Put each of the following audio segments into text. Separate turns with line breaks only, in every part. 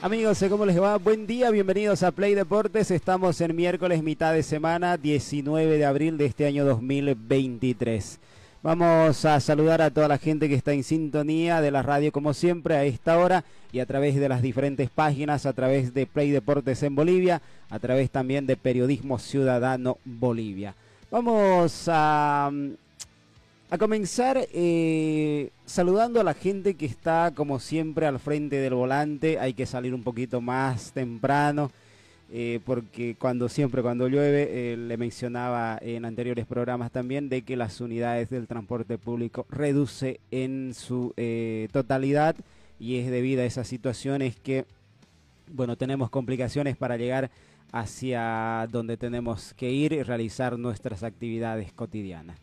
Amigos, ¿cómo les va? Buen día, bienvenidos a Play Deportes. Estamos en miércoles, mitad de semana, 19 de abril de este año 2023. Vamos a saludar a toda la gente que está en sintonía de la radio como siempre a esta hora y a través de las diferentes páginas, a través de Play Deportes en Bolivia, a través también de Periodismo Ciudadano Bolivia. Vamos a a comenzar eh, saludando a la gente que está como siempre al frente del volante. Hay que salir un poquito más temprano. Eh, porque cuando siempre cuando llueve, eh, le mencionaba en anteriores programas también de que las unidades del transporte público reduce en su totalidad y es debido a esas situaciones que, bueno, tenemos complicaciones para llegar hacia donde tenemos que ir y realizar nuestras actividades cotidianas.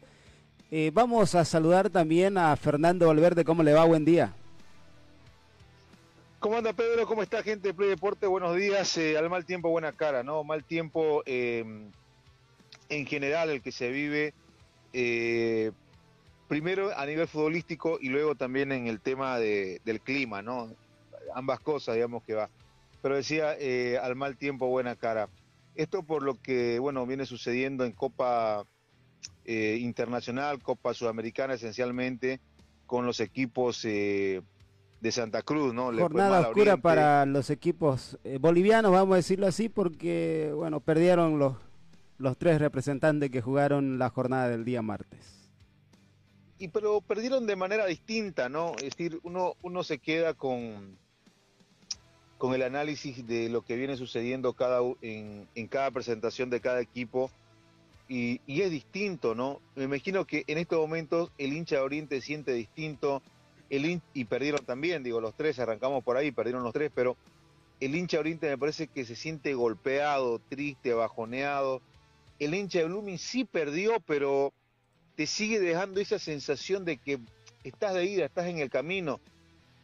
Eh, vamos a saludar también a Fernando Valverde. ¿Cómo le va? Buen día.
¿Cómo anda Pedro? ¿Cómo está gente de Play Deporte? Buenos días. Eh, al mal tiempo, buena cara, ¿no? Mal tiempo em, en general el que se vive, eh, primero a nivel futbolístico y luego también en el tema del clima, ¿no? Ambas cosas, digamos que va. Pero decía, al mal tiempo, buena cara. Esto por lo que, bueno, viene sucediendo en Copa eh, internacional, Copa Sudamericana esencialmente, con los equipos eh, de Santa Cruz, ¿no?
Jornada oscura para los equipos eh, bolivianos, vamos a decirlo así, porque, bueno, perdieron los, los tres representantes que jugaron la jornada del día martes.
Y pero perdieron de manera distinta, ¿no? Es decir, uno, uno se queda con, con el análisis de lo que viene sucediendo cada, en, en cada presentación de cada equipo y, es distinto, ¿no? Me imagino que en estos momentos el hincha de Oriente siente distinto, el y perdieron también, digo, los tres, arrancamos por ahí, perdieron los tres, pero el hincha de Oriente me parece que se siente golpeado, triste, bajoneado. El hincha de Blooming sí perdió, pero te sigue dejando esa sensación de que estás de ida, estás en el camino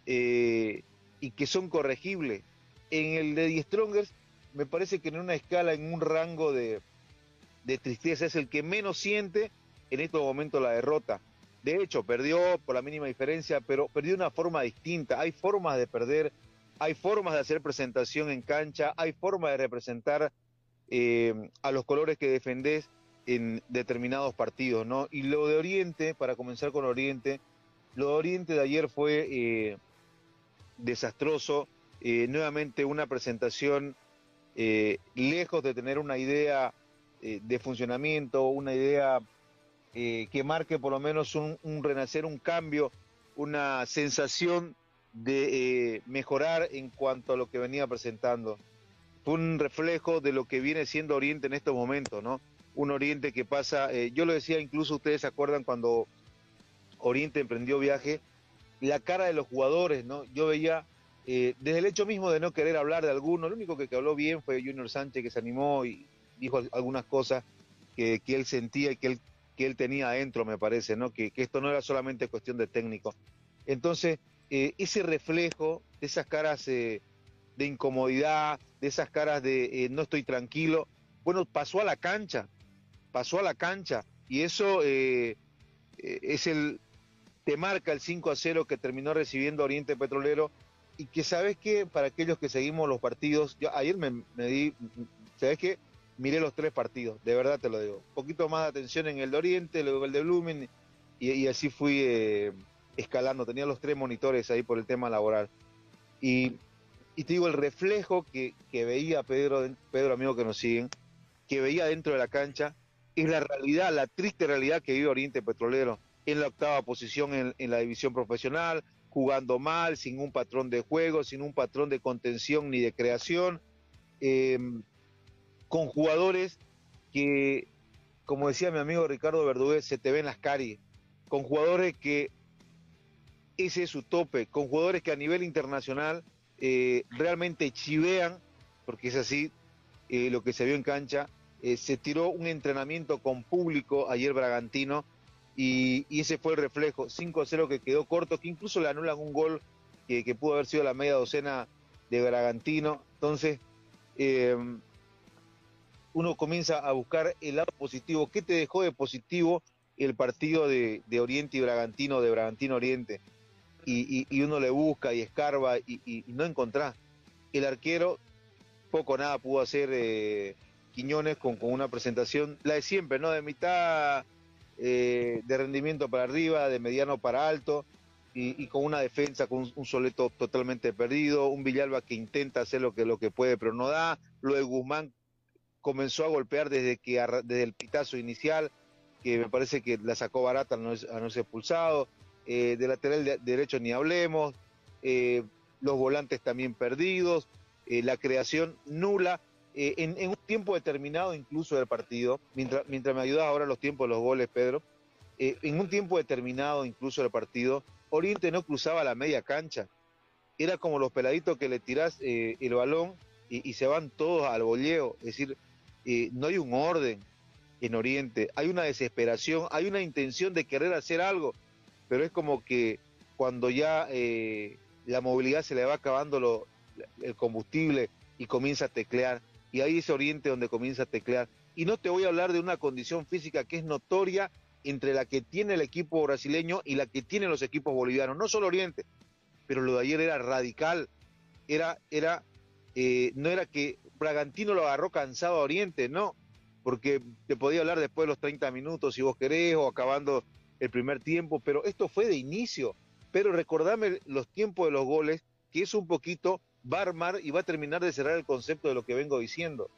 eh, y que son corregibles. En el de Die Strongers me parece que en una escala, en un rango de, de tristeza, es el que menos siente en estos momentos la derrota. De hecho, perdió por la mínima diferencia, pero perdió de una forma distinta. Hay formas de perder, hay formas de hacer presentación en cancha, hay formas de representar eh, a los colores que defendés en determinados partidos, ¿no? Y lo de Oriente, para comenzar con Oriente, lo de Oriente de ayer fue eh, desastroso. Eh, nuevamente una presentación lejos de tener una idea eh, de funcionamiento, una idea eh, que marque por lo menos un, renacer, un cambio, una sensación de eh, mejorar en cuanto a lo que venía presentando. Fue un reflejo de lo que viene siendo Oriente en estos momentos, ¿no? Un Oriente que pasa, yo lo decía, incluso ustedes se acuerdan cuando Oriente emprendió viaje, la cara de los jugadores, ¿no? Yo veía desde el hecho mismo de no querer hablar de alguno, lo único que, que habló bien fue Junior Sánchez que se animó y, dijo algunas cosas que, él sentía y que él, que él tenía adentro, me parece, ¿no? Que, esto no era solamente cuestión de técnico. Entonces, eh, ese reflejo de esas caras eh, de incomodidad, de esas caras de eh, no estoy tranquilo, bueno, pasó a la cancha, pasó a la cancha, y eso es el, te marca el 5 a 0 que terminó recibiendo Oriente Petrolero, y que sabes que para aquellos que seguimos los partidos, yo ayer me, me di, sabes que miré los tres partidos, de verdad te lo digo. Un poquito más de atención en el de Oriente, luego el de Blumen, y, así fui eh, escalando. Tenía los tres monitores ahí por el tema laboral. Y, te digo, el reflejo que, veía Pedro, Pedro, amigo que nos siguen, que veía dentro de la cancha, es la realidad, la triste realidad que vive Oriente Petrolero en la octava posición en, la división profesional, jugando mal, sin un patrón de juego, sin un patrón de contención ni de creación. Eh, con jugadores que, como decía mi amigo Ricardo Verdugués, se te ven las caries, con jugadores que ese es su tope, con jugadores que a nivel internacional eh, realmente chivean, porque es así eh, lo que se vio en cancha. Eh, se tiró un entrenamiento con público ayer Bragantino y, ese fue el reflejo, 5-0 que quedó corto, que incluso le anulan un gol que, que pudo haber sido la media docena de Bragantino. Entonces, uno comienza a buscar el lado positivo. ¿Qué te dejó de positivo el partido de, Oriente y Bragantino, de Bragantino Oriente? Y, uno le busca y escarba y, no encontrás. El arquero poco nada pudo hacer eh, Quiñones con, una presentación, la de siempre, ¿no? De mitad eh, de rendimiento para arriba, de mediano para alto, y, con una defensa, con un, Soleto totalmente perdido, un Villalba que intenta hacer lo que, lo que puede, pero no da, lo de Guzmán comenzó a golpear desde que desde el pitazo inicial, que me parece que la sacó barata al no, no ser expulsado. Eh, de lateral derecho ni hablemos, eh, los volantes también perdidos, eh, la creación nula. En, un tiempo determinado incluso del partido, mientras, mientras me ayudas ahora los tiempos de los goles, Pedro, en un tiempo determinado incluso del partido, Oriente no cruzaba la media cancha. Era como los peladitos que le tirás el balón y, y, se van todos al bolleo. Es decir, no hay un orden en Oriente, hay una desesperación, hay una intención de querer hacer algo, pero es como que cuando ya eh, la movilidad se le va acabando lo, el combustible y comienza a teclear, y ahí es Oriente donde comienza a teclear. Y no te voy a hablar de una condición física que es notoria entre la que tiene el equipo brasileño y la que tienen los equipos bolivianos, no solo Oriente, pero lo de ayer era radical, era, era, eh, no era que Bragantino lo agarró cansado a Oriente, no, porque te podía hablar después de los 30 minutos si vos querés o acabando el primer tiempo, pero esto fue de inicio. Pero recordame los tiempos de los goles, que es un poquito, va a armar y va a terminar de cerrar el concepto de lo que vengo diciendo.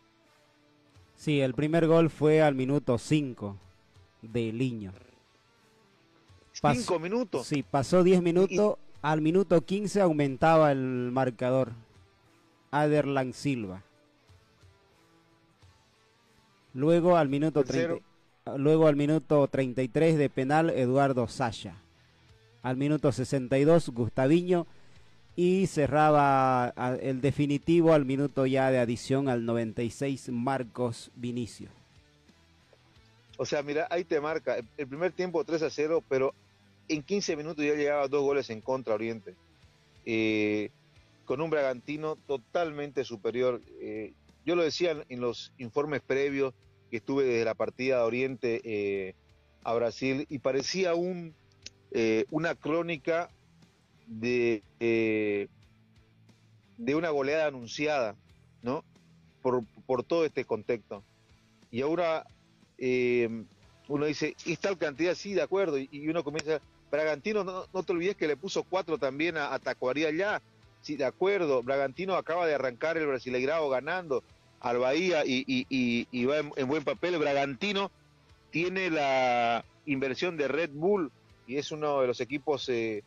Sí, el primer gol fue al minuto 5 de Liño.
¿Cinco minutos?
Sí, pasó 10 minutos, al minuto 15 aumentaba el marcador. Aderlan Silva. Luego al minuto luego al minuto 33 de penal Eduardo Saya. Al minuto 62 Gustaviño y cerraba el definitivo al minuto ya de adición al 96 Marcos Vinicio.
O sea, mira, ahí te marca el primer tiempo 3 a 0, pero en 15 minutos ya llegaba dos goles en contra Oriente. Eh, con un Bragantino totalmente superior. Eh, yo lo decía en los informes previos que estuve desde la partida de Oriente eh, a Brasil y parecía un, eh, una crónica de, eh, de una goleada anunciada, ¿no? Por, por todo este contexto. Y ahora uno dice, ¿y tal cantidad? Sí, de acuerdo. Y, uno comienza, Bragantino, no, no, te olvides que le puso cuatro también a, a Tacuaría ya. Sí, de acuerdo. Bragantino acaba de arrancar el Brasileirao ganando al Bahía y, va en, buen papel. Bragantino tiene la inversión de Red Bull y es uno de los equipos eh,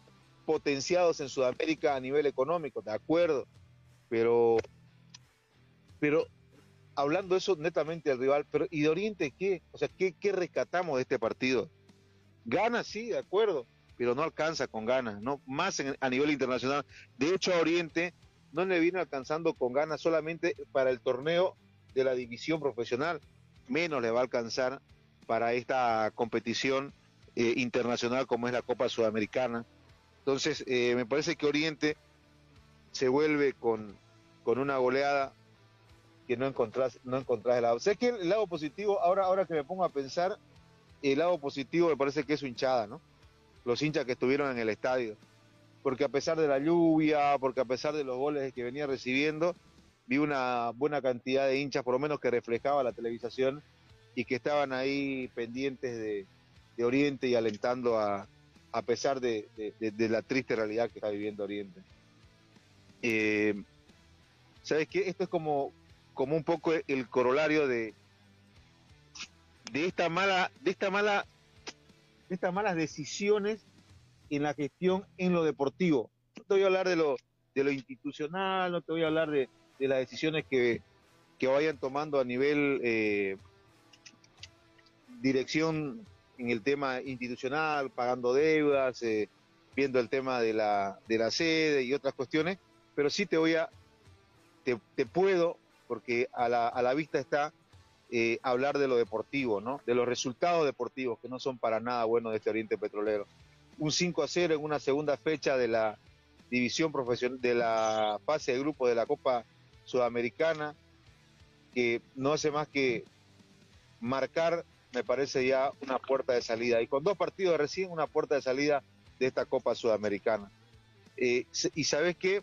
potenciados en Sudamérica a nivel económico, de acuerdo, pero, pero hablando eso netamente del rival, pero ¿y de Oriente qué? O sea, ¿qué, qué rescatamos de este partido? Gana, sí, de acuerdo, pero no alcanza con ganas, ¿no? Más a nivel internacional. De hecho, a Oriente no le viene alcanzando con ganas solamente para el torneo de la división profesional, menos le va a alcanzar para esta competición eh, internacional como es la Copa Sudamericana. Entonces, eh, me parece que Oriente se vuelve con, con una goleada que no encontrás, no encontrás el lado. Sé que el lado positivo, ahora, ahora que me pongo a pensar, el lado positivo me parece que es su hinchada, ¿no? Los hinchas que estuvieron en el estadio porque a pesar de la lluvia, porque a pesar de los goles que venía recibiendo, vi una buena cantidad de hinchas, por lo menos que reflejaba la televisación y que estaban ahí pendientes de, Oriente y alentando a, a pesar de, la triste realidad que está viviendo Oriente. Eh, ¿Sabes qué? Esto es como, como un poco el corolario de, de esta mala, de esta mala, de estas malas decisiones en la gestión en lo deportivo. No te voy a hablar de lo, de lo institucional, no te voy a hablar de, las decisiones que, vayan tomando a nivel eh, dirección en el tema institucional, pagando deudas, eh, viendo el tema de la, de la sede y otras cuestiones, pero sí te voy a, te, te puedo, porque a la, a la vista está eh, hablar de lo deportivo, ¿no? De los resultados deportivos, que no son para nada buenos de este Oriente Petrolero. Un 5 a 0 en una segunda fecha de la división profesional, de la fase de grupo de la Copa Sudamericana, que no hace más que marcar, me parece ya una puerta de salida. Y con dos partidos recién, una puerta de salida de esta Copa Sudamericana. Eh, y sabes qué,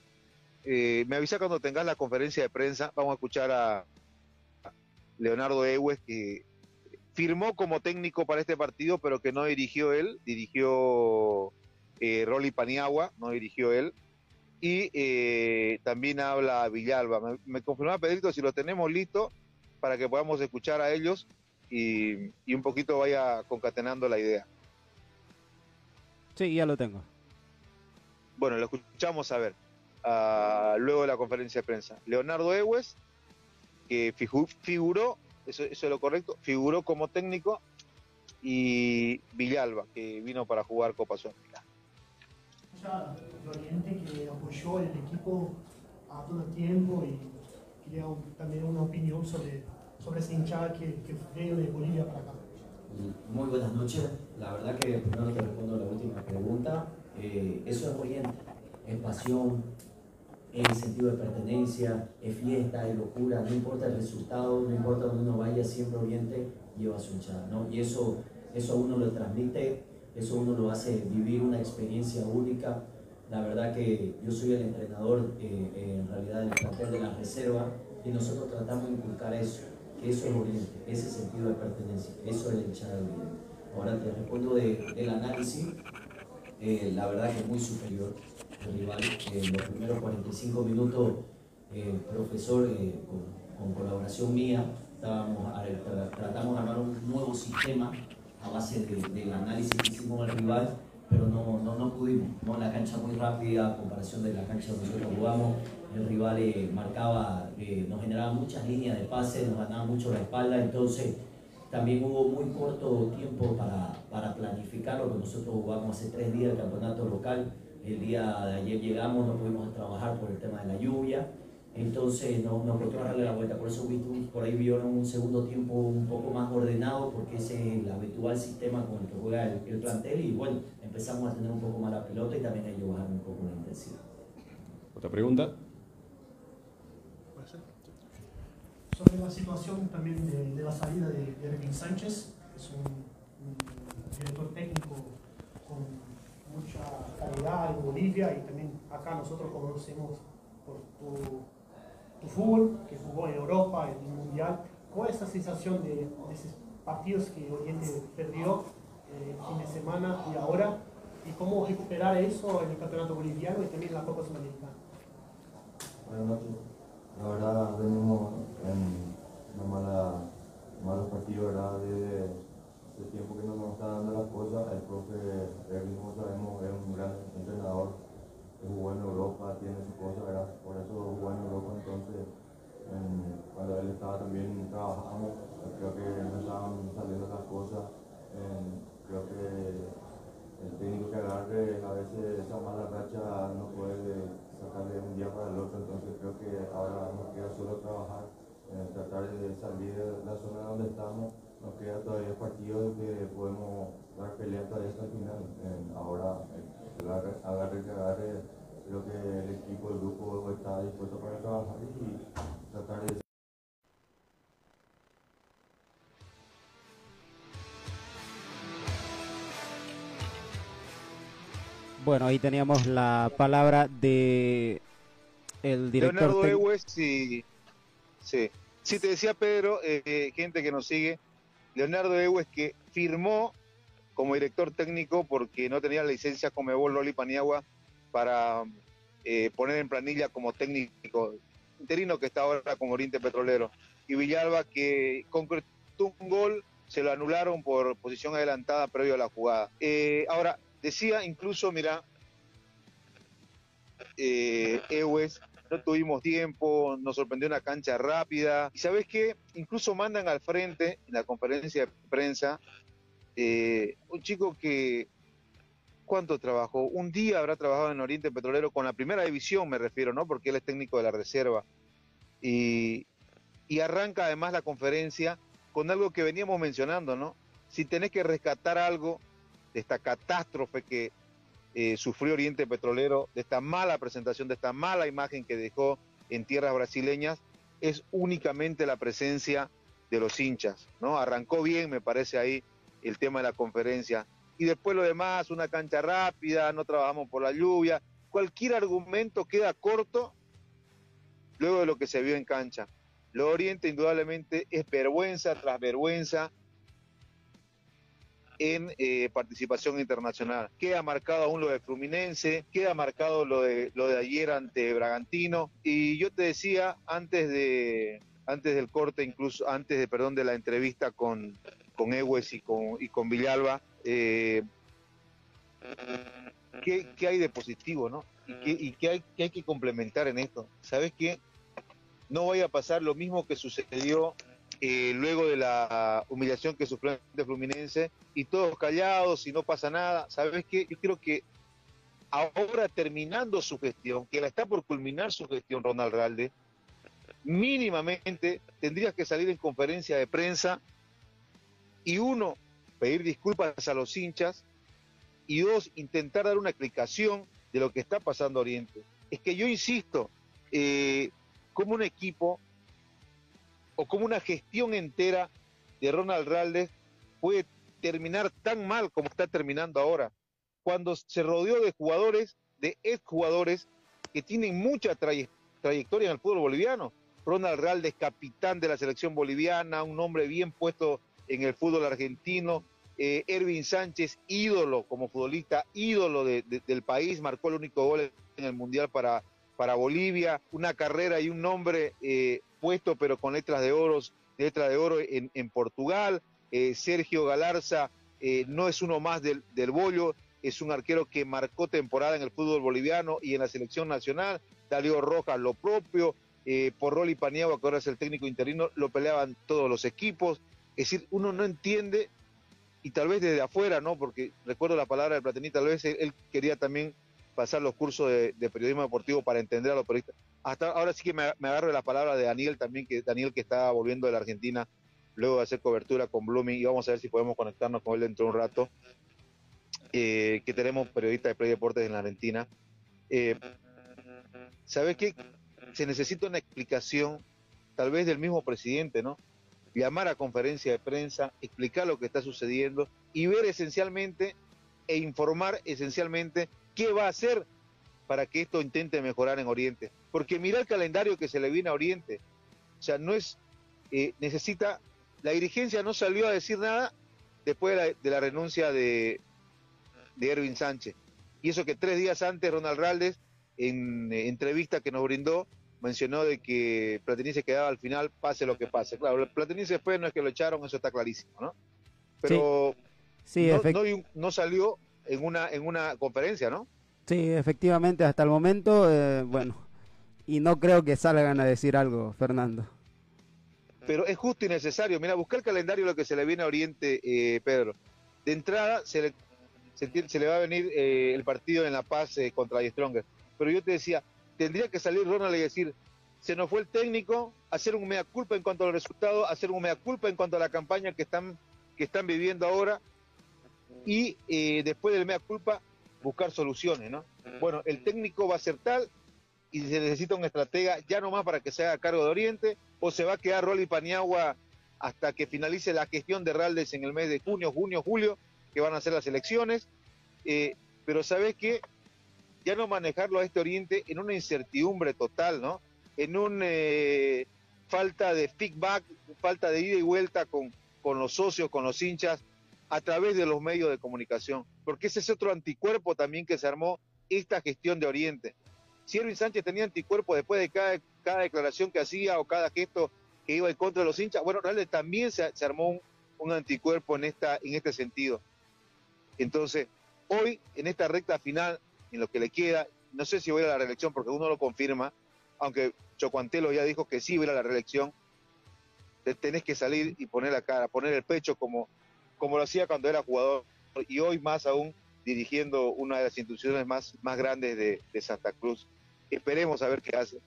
eh, me avisa cuando tengas la conferencia de prensa, vamos a escuchar a Leonardo Ewes, que firmó como técnico para este partido, pero que no dirigió él, dirigió eh, Rolly Paniagua, no dirigió él. Y eh, también habla Villalba. Me, me confirmaba Pedrito si lo tenemos listo para que podamos escuchar a ellos y, y un poquito vaya concatenando la idea.
Sí, ya lo tengo.
Bueno, lo escuchamos a ver. Uh, luego de la conferencia de prensa. Leonardo Ewes, que figu figuró, eso, eso, es lo correcto, figuró como técnico, y Villalba, que vino para jugar Copa Sudamericana.
Oriente que apoyó el equipo a todo el tiempo y quería un, también una opinión sobre, sobre esa hinchada que, que fue de Bolivia para acá.
Muy buenas noches. La verdad que primero te respondo la última pregunta. Eh, eso es Oriente, es pasión, es sentido de pertenencia, es fiesta, es locura, no importa el resultado, no importa dónde uno vaya, siempre Oriente lleva su hinchada, ¿no? Y eso, eso uno lo transmite, eso uno lo hace vivir una experiencia única. La verdad que yo soy el entrenador eh, en realidad del plantel de la reserva y nosotros tratamos de inculcar eso, que eso es Oriente, ese sentido de pertenencia, eso es el hinchada de Oriente. Ahora te respondo de, del análisis, eh, la verdad que es muy superior rival. Los primeros 45 minutos, el eh, profesor, eh, con, con, colaboración mía, estábamos, tratamos de armar un nuevo sistema a base de, del análisis que hicimos al rival, pero no, no, no pudimos. ¿no? La cancha muy rápida, a comparación de la cancha donde nosotros jugamos, el rival eh, marcaba, eh, nos generaba muchas líneas de pase, nos ganaba mucho la espalda, entonces también hubo muy corto tiempo para, para planificar lo que nosotros jugamos hace tres días el campeonato local. El día de ayer llegamos, no pudimos trabajar por el tema de la lluvia, entonces no, nos costó darle la vuelta. Por eso por ahí vieron un segundo tiempo un poco más ordenado, porque ese es el habitual sistema con el que juega el, el plantel. Y bueno, empezamos a tener un poco más la pelota y también ellos bajaron un poco la intensidad.
¿Otra pregunta?
sobre la situación también de, de la salida de, de Erwin Sánchez, es un, un, director técnico con mucha calidad en Bolivia y también acá nosotros conocemos por tu, tu fútbol, que jugó en Europa, en el Mundial. ¿Cuál es esa sensación de, de esos partidos que Oriente perdió eh, el fin de semana y ahora? ¿Y cómo recuperar eso en el campeonato boliviano y también en la Copa Sudamericana?
Noches. La verdad, venimos en una mala, malos partidos, ¿verdad? Desde hace tiempo que no nos está dando las cosas. El profe, Erwin, como sabemos, es un gran entrenador jugó en Europa, tiene su cosa, ¿verdad? Por eso jugó en Europa. Entonces, en, cuando él estaba también trabajamos, creo que no estaban saliendo las cosas. En, creo que el técnico que agarre a veces esa mala racha no puede sacar de un día para el otro, entonces creo que ahora nos queda solo trabajar, eh, tratar de salir de la zona donde estamos, nos queda todavía partidos que podemos dar pelea todavía hasta el final. Eh, ahora, agarre que agarre, creo que el equipo, el grupo está dispuesto para trabajar y tratar de
Bueno, ahí teníamos la palabra de el director.
Leonardo Ewes, sí, sí. Sí, te decía Pedro, eh, gente que nos sigue, Leonardo Ewes que firmó como director técnico porque no tenía la licencia Comebol Loli Paniagua para eh, poner en planilla como técnico interino que está ahora con Oriente Petrolero. Y Villalba que concretó un gol, se lo anularon por posición adelantada previo a la jugada. Eh, ahora, Decía incluso, mira, eh, Ewes, no tuvimos tiempo, nos sorprendió una cancha rápida. Y sabes qué, incluso mandan al frente en la conferencia de prensa eh, un chico que cuánto trabajó. Un día habrá trabajado en Oriente Petrolero con la primera división, me refiero, ¿no? Porque él es técnico de la reserva. Y, y arranca además la conferencia con algo que veníamos mencionando, ¿no? Si tenés que rescatar algo de esta catástrofe que eh, sufrió Oriente Petrolero, de esta mala presentación, de esta mala imagen que dejó en tierras brasileñas, es únicamente la presencia de los hinchas, ¿no? Arrancó bien, me parece ahí, el tema de la conferencia. Y después lo demás, una cancha rápida, no trabajamos por la lluvia, cualquier argumento queda corto luego de lo que se vio en cancha. Lo Oriente indudablemente es vergüenza tras vergüenza en eh, participación internacional. Queda marcado aún lo de Fluminense, queda marcado lo de, lo de ayer ante Bragantino. Y yo te decía antes de antes del corte, incluso antes de, perdón, de la entrevista con, con Ewes y con, y con Villalba, eh, ¿qué, ¿qué, hay de positivo, no? ¿Y, qué, y qué, hay, que complementar en esto? ¿Sabes qué? No vaya a pasar lo mismo que sucedió eh, luego de la humillación que sufrió el Fluminense y todos callados y no pasa nada. ¿Sabes qué? Yo creo que ahora terminando su gestión, que la está por culminar su gestión Ronald Ralde, mínimamente tendrías que salir en conferencia de prensa y uno, pedir disculpas a los hinchas y dos, intentar dar una explicación de lo que está pasando Oriente. Es que yo insisto, eh, como un equipo o como una gestión entera de Ronald Raldes puede terminar tan mal como está terminando ahora, cuando se rodeó de jugadores, de exjugadores que tienen mucha trayectoria en el fútbol boliviano. Ronald Raldes, capitán de la selección boliviana, un hombre bien puesto en el fútbol argentino. Eh, Ervin Sánchez, ídolo como futbolista, ídolo de, de, del país, marcó el único gol en el Mundial para, para Bolivia. Una carrera y un nombre eh, puesto, pero con letras de oro, letras de oro en, Portugal. Eh, Sergio Galarza eh, no es uno más del, Bollo, es un arquero que marcó temporada en el fútbol boliviano y en la selección nacional. Darío Rojas lo propio, eh, por Rolly Paniagua, que ahora es el técnico interino, lo peleaban todos los equipos. Es decir, uno no entiende, y tal vez desde afuera, ¿no? Porque recuerdo la palabra del Platení, tal vez él quería también pasar los cursos de, periodismo deportivo para entender a los periodistas. Hasta ahora sí que me, agarro de la palabra de Daniel también, que Daniel que está volviendo de la Argentina luego de hacer cobertura con Blooming, y vamos a ver si podemos conectarnos con él dentro de un rato, eh, que tenemos periodistas de Play Deportes en la Argentina. Eh, ¿Sabes qué? Se necesita una explicación, tal vez del mismo presidente, ¿no? Llamar a conferencia de prensa, explicar lo que está sucediendo y ver esencialmente e informar esencialmente qué va a hacer para que esto intente mejorar en Oriente. Porque mira el calendario que se le viene a Oriente. O sea, no es, eh, necesita, la dirigencia no salió a decir nada después de la, de la renuncia de, de, Erwin Sánchez. Y eso que tres días antes Ronald Raldes, en eh, entrevista que nos brindó, mencionó de que Platini se quedaba al final, pase lo que pase. Claro, Platini después no es que lo echaron, eso está clarísimo, ¿no? Pero
sí. Sí,
no, no, no salió en una, en una conferencia, ¿no?
Sí, efectivamente, hasta el momento, eh, bueno, y no creo que salgan a decir algo, Fernando.
Pero es justo y necesario. Mira, buscar el calendario lo que se le viene a Oriente, eh, Pedro. De entrada se le, se, se le va a venir eh, el partido en La Paz eh, contra Stronger. Pero yo te decía, tendría que salir Ronald y decir, se nos fue el técnico, hacer un mea culpa en cuanto a los resultados, hacer un mea culpa en cuanto a la campaña que están, que están viviendo ahora y eh, después del mea culpa buscar soluciones, ¿no? Bueno, el técnico va a ser tal y se necesita un estratega ya nomás para que se haga cargo de Oriente o se va a quedar Rolly Paniagua hasta que finalice la gestión de Raldes en el mes de junio, junio, julio, que van a ser las elecciones. Eh, pero sabes que ya no manejarlo a este Oriente en una incertidumbre total, ¿no? En un eh, falta de feedback, falta de ida y vuelta con, con los socios, con los hinchas, a través de los medios de comunicación, porque ese es otro anticuerpo también que se armó esta gestión de Oriente. Si Erwin Sánchez tenía anticuerpo después de cada, cada declaración que hacía o cada gesto que iba en contra de los hinchas, bueno, realmente también se, se armó un, anticuerpo en, esta, en este sentido. Entonces, hoy, en esta recta final, en lo que le queda, no sé si voy a la reelección porque uno lo confirma, aunque Chocuantelo ya dijo que sí va a la reelección, tenés que salir y poner la cara, poner el pecho como como lo hacía cuando era jugador y hoy más aún dirigiendo una de las instituciones más, más grandes de, de Santa Cruz. Esperemos a ver qué hace.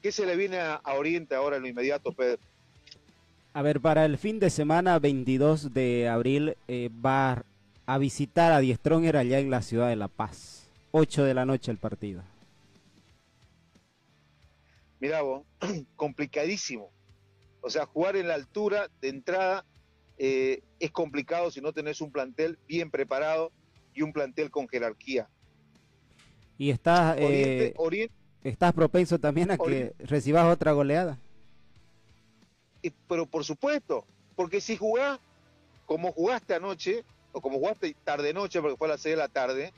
¿Qué se le viene a, a Oriente ahora en lo inmediato, Pedro?
A ver, para el fin de semana 22 de abril eh, va a visitar a Die Stronger allá en la ciudad de La Paz. 8 de la noche el partido.
Mira vos, complicadísimo. O sea, jugar en la altura de entrada eh, es complicado si no tenés un plantel bien preparado y un plantel con jerarquía.
Y estás,
Oriente,
eh,
Oriente,
estás propenso también a que recibas otra goleada.
eh, pero por supuesto, porque si jugás como jugaste anoche, o como jugaste tarde noche, porque fue a las 6 de la tarde,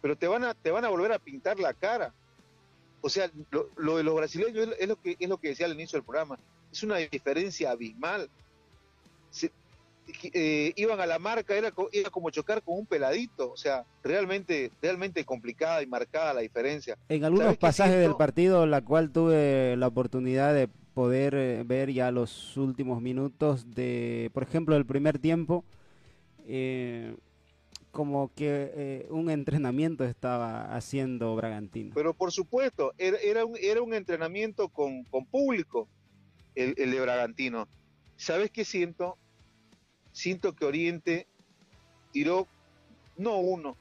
pero te van a, te van a volver a pintar la cara. O sea, lo, lo de los brasileños es lo, que, es lo que decía al inicio del programa. Es una diferencia abismal. Se- eh, iban a la marca, era, era como chocar con un peladito. O sea, realmente, realmente complicada y marcada la diferencia.
En algunos
¿Sabes qué
pasajes del partido, la cual tuve la oportunidad de poder eh, ver ya los últimos minutos de, por ejemplo, el primer tiempo, eh, como que eh, un entrenamiento estaba haciendo Bragantino.
Pero por supuesto, era, era, un, era un entrenamiento con, con público, el, el de Bragantino. ¿Sabes qué siento? Siento que Oriente tiró, no uno,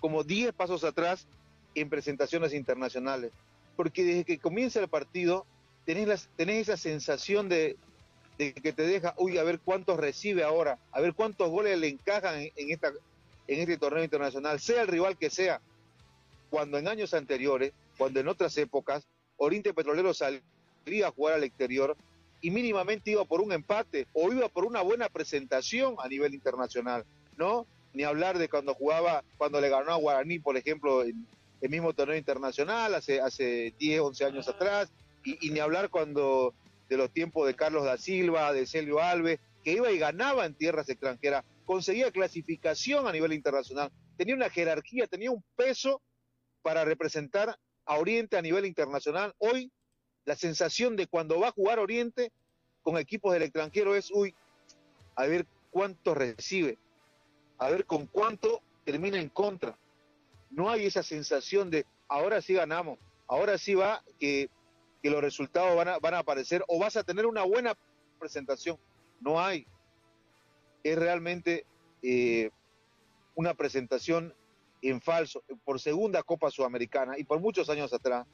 como 10 pasos atrás en presentaciones internacionales. Porque desde que comienza el partido, tenés, esa sensación de, de que te deja, uy, a ver cuántos recibe ahora, a ver cuántos goles le encajan en, en esta, en este torneo internacional, sea el rival que sea cuando en años anteriores, cuando en otras épocas, Oriente Petrolero salía a jugar al exterior y mínimamente iba por un empate o iba por una buena presentación a nivel internacional, ¿no? Ni hablar de cuando jugaba, cuando le ganó a Guaraní, por ejemplo, en el mismo torneo internacional, hace, hace 10, 11 años atrás, y, y ni hablar cuando de los tiempos de Carlos da Silva, de Celio Alves, que iba y ganaba en tierras extranjeras, conseguía clasificación a nivel internacional, tenía una jerarquía, tenía un peso para representar a Oriente a nivel internacional. Hoy la sensación de cuando va a jugar Oriente con equipos del extranjero es, uy, a ver cuánto recibe, a ver con cuánto termina en contra. No hay esa sensación de, ahora sí ganamos, ahora sí va que, que los resultados van a, van a aparecer o vas a tener una buena presentación. No hay. Es realmente eh, una presentación en falso por segunda Copa Sudamericana y por muchos años atrás,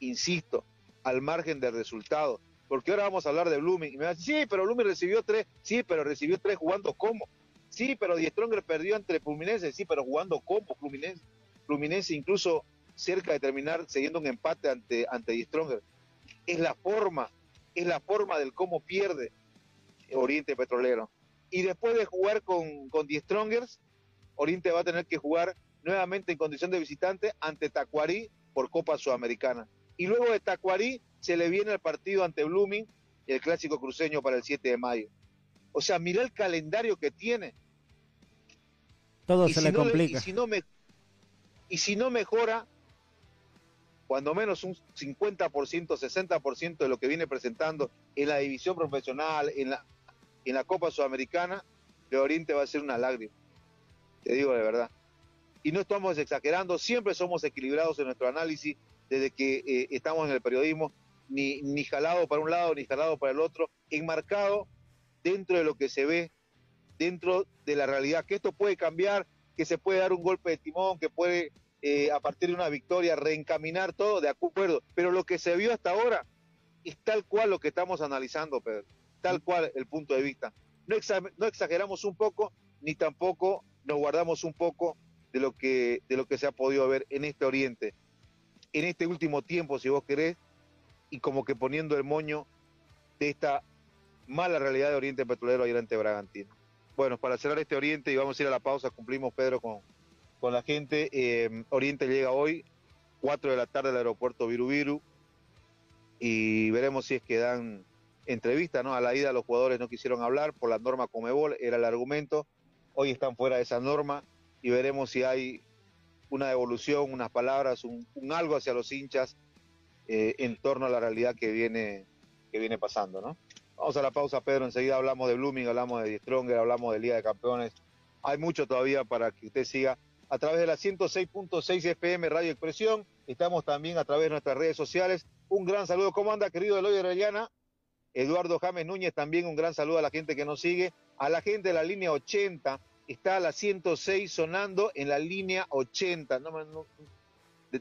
insisto, al margen del resultado. Porque ahora vamos a hablar de Blooming. Y me va a decir, sí, pero Blooming recibió tres. Sí, pero recibió tres jugando como. Sí, pero Die Stronger perdió entre Fluminense. Sí, pero jugando como Fluminense. Fluminense incluso cerca de terminar siguiendo un empate ante, ante Die Stronger. Es la forma, es la forma del cómo pierde Oriente Petrolero. Y después de jugar con, con Die Strongers, Oriente va a tener que jugar nuevamente en condición de visitante ante Tacuarí por Copa Sudamericana. Y luego de Tacuarí se le viene el partido ante Blooming, el clásico cruceño para el 7 de mayo. O sea, mira el calendario que tiene.
Todo
y
se
si
le
no
complica.
y, si no me, y si no mejora, cuando menos un 50%, 60% de lo que viene presentando en la división profesional, en la, en la Copa Sudamericana, de Oriente va a ser una lágrima. Te digo de verdad. Y no estamos exagerando, siempre somos equilibrados en nuestro análisis desde que eh, estamos en el periodismo, ni, ni jalado para un lado ni jalado para el otro, enmarcado dentro de lo que se ve, dentro de la realidad, que esto puede cambiar, que se puede dar un golpe de timón, que puede eh, a partir de una victoria reencaminar todo, de acuerdo, pero lo que se vio hasta ahora es tal cual lo que estamos analizando, Pedro, tal cual el punto de vista. No, exa- no exageramos un poco, ni tampoco nos guardamos un poco de lo que de lo que se ha podido ver en este Oriente, en este último tiempo, si vos querés, y como que poniendo el moño de esta mala realidad de Oriente Petrolero ayer ante Bragantino. Bueno, para cerrar este Oriente y vamos a ir a la pausa, cumplimos Pedro con, con la gente. eh, Oriente llega hoy, 4 de la tarde al aeropuerto Virubiru, y veremos si es que dan entrevista, ¿no? A la ida los jugadores no quisieron hablar por la norma Comebol, era el argumento. Hoy están fuera de esa norma y veremos si hay una devolución, unas palabras, un, algo hacia los hinchas eh, en torno a la realidad que viene, que viene pasando, ¿no? Vamos a la pausa, Pedro. Enseguida hablamos de Blooming, hablamos de Stronger, hablamos de Liga de Campeones. Hay mucho todavía para que usted siga a través de la 106.6 FM Radio Expresión. Estamos también a través de nuestras redes sociales. Un gran saludo. ¿Cómo anda, querido Eloy Arellana? Eduardo James Núñez, también un gran saludo a la gente que nos sigue. A la gente de la línea 80, está la 106 sonando en la línea 80. No,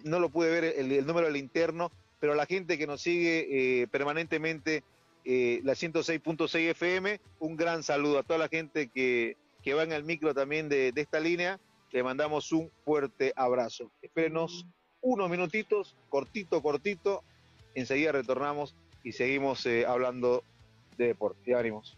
no, lo pude ver el, número del interno, pero la gente que nos sigue eh, permanentemente, eh, la 106.6 FM, un gran saludo a toda la gente que, que va en el micro también de, de esta línea. Le mandamos un fuerte abrazo. Espérenos unos minutitos, cortito, cortito. Enseguida retornamos y seguimos eh, hablando de deporte. Ya venimos.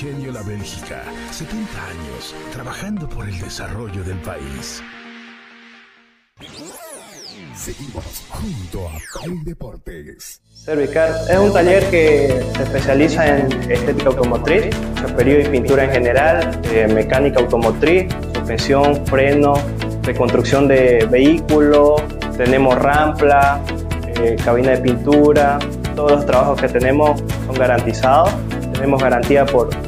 Ingenio La Bélgica, 70 años trabajando por el desarrollo del país. Seguimos junto a Play Deportes.
Servicar es un taller que se especializa en estética automotriz, chaperío y pintura en general, eh, mecánica automotriz, suspensión, freno, reconstrucción de vehículos, tenemos rampla, eh, cabina de pintura, todos los trabajos que tenemos son garantizados, tenemos garantía por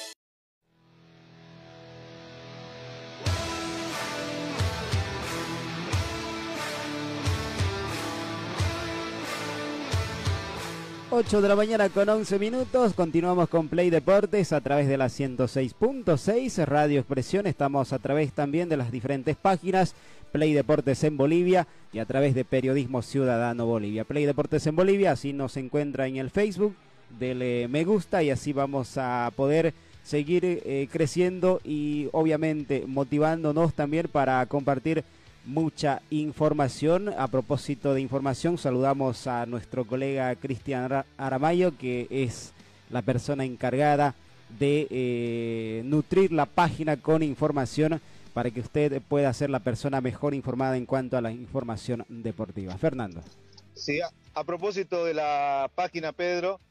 8 de la mañana con 11 minutos. Continuamos con Play Deportes a través de la 106.6 Radio Expresión. Estamos a través también de las diferentes páginas Play Deportes en Bolivia y a través de Periodismo Ciudadano Bolivia. Play Deportes en Bolivia, así nos encuentra en el Facebook. Dele me gusta y así vamos a poder seguir eh, creciendo y obviamente motivándonos también para compartir mucha información. A propósito de información, saludamos a nuestro colega Cristian Aramayo, que es la persona encargada de eh, nutrir la página con información para que usted pueda ser la persona mejor informada en cuanto a la información deportiva. Fernando.
Sí, a, propósito de la página, Pedro,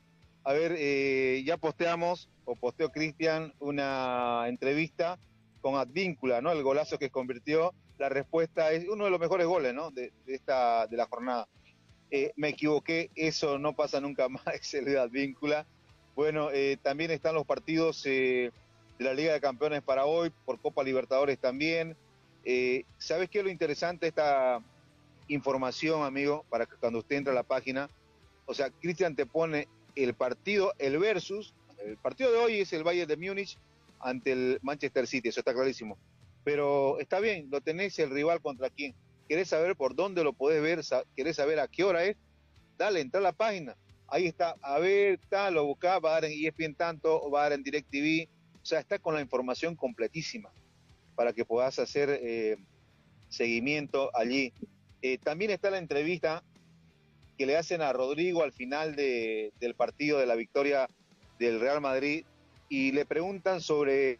a ver, eh, ya posteamos, o posteó Cristian, una entrevista con Advíncula, ¿no? El golazo que convirtió la respuesta es uno de los mejores goles ¿no? de, esta, de la jornada. Eh, me equivoqué, eso no pasa nunca más, es el de Advíncula. Bueno, eh, también están los partidos eh, de la Liga de Campeones para hoy, por Copa Libertadores también. ¿Sabes qué es lo interesante esta información, amigo, para que cuando usted entra a la página? O sea, Cristian te pone el partido, el versus. El partido de hoy es el Bayern de Múnich ante el Manchester City, eso está clarísimo pero está bien, lo tenés el rival contra quién. ¿Querés saber por dónde lo podés ver? ¿Querés saber a qué hora es? Dale, entra a la página. Ahí está, a ver, tal, lo buscás, va a dar en ESPN tanto, va a dar en DirecTV. O sea, está con la información completísima para que puedas hacer eh, seguimiento allí. Eh, también está la entrevista que le hacen a Rodrigo al final de, del partido de la victoria del Real Madrid y le preguntan sobre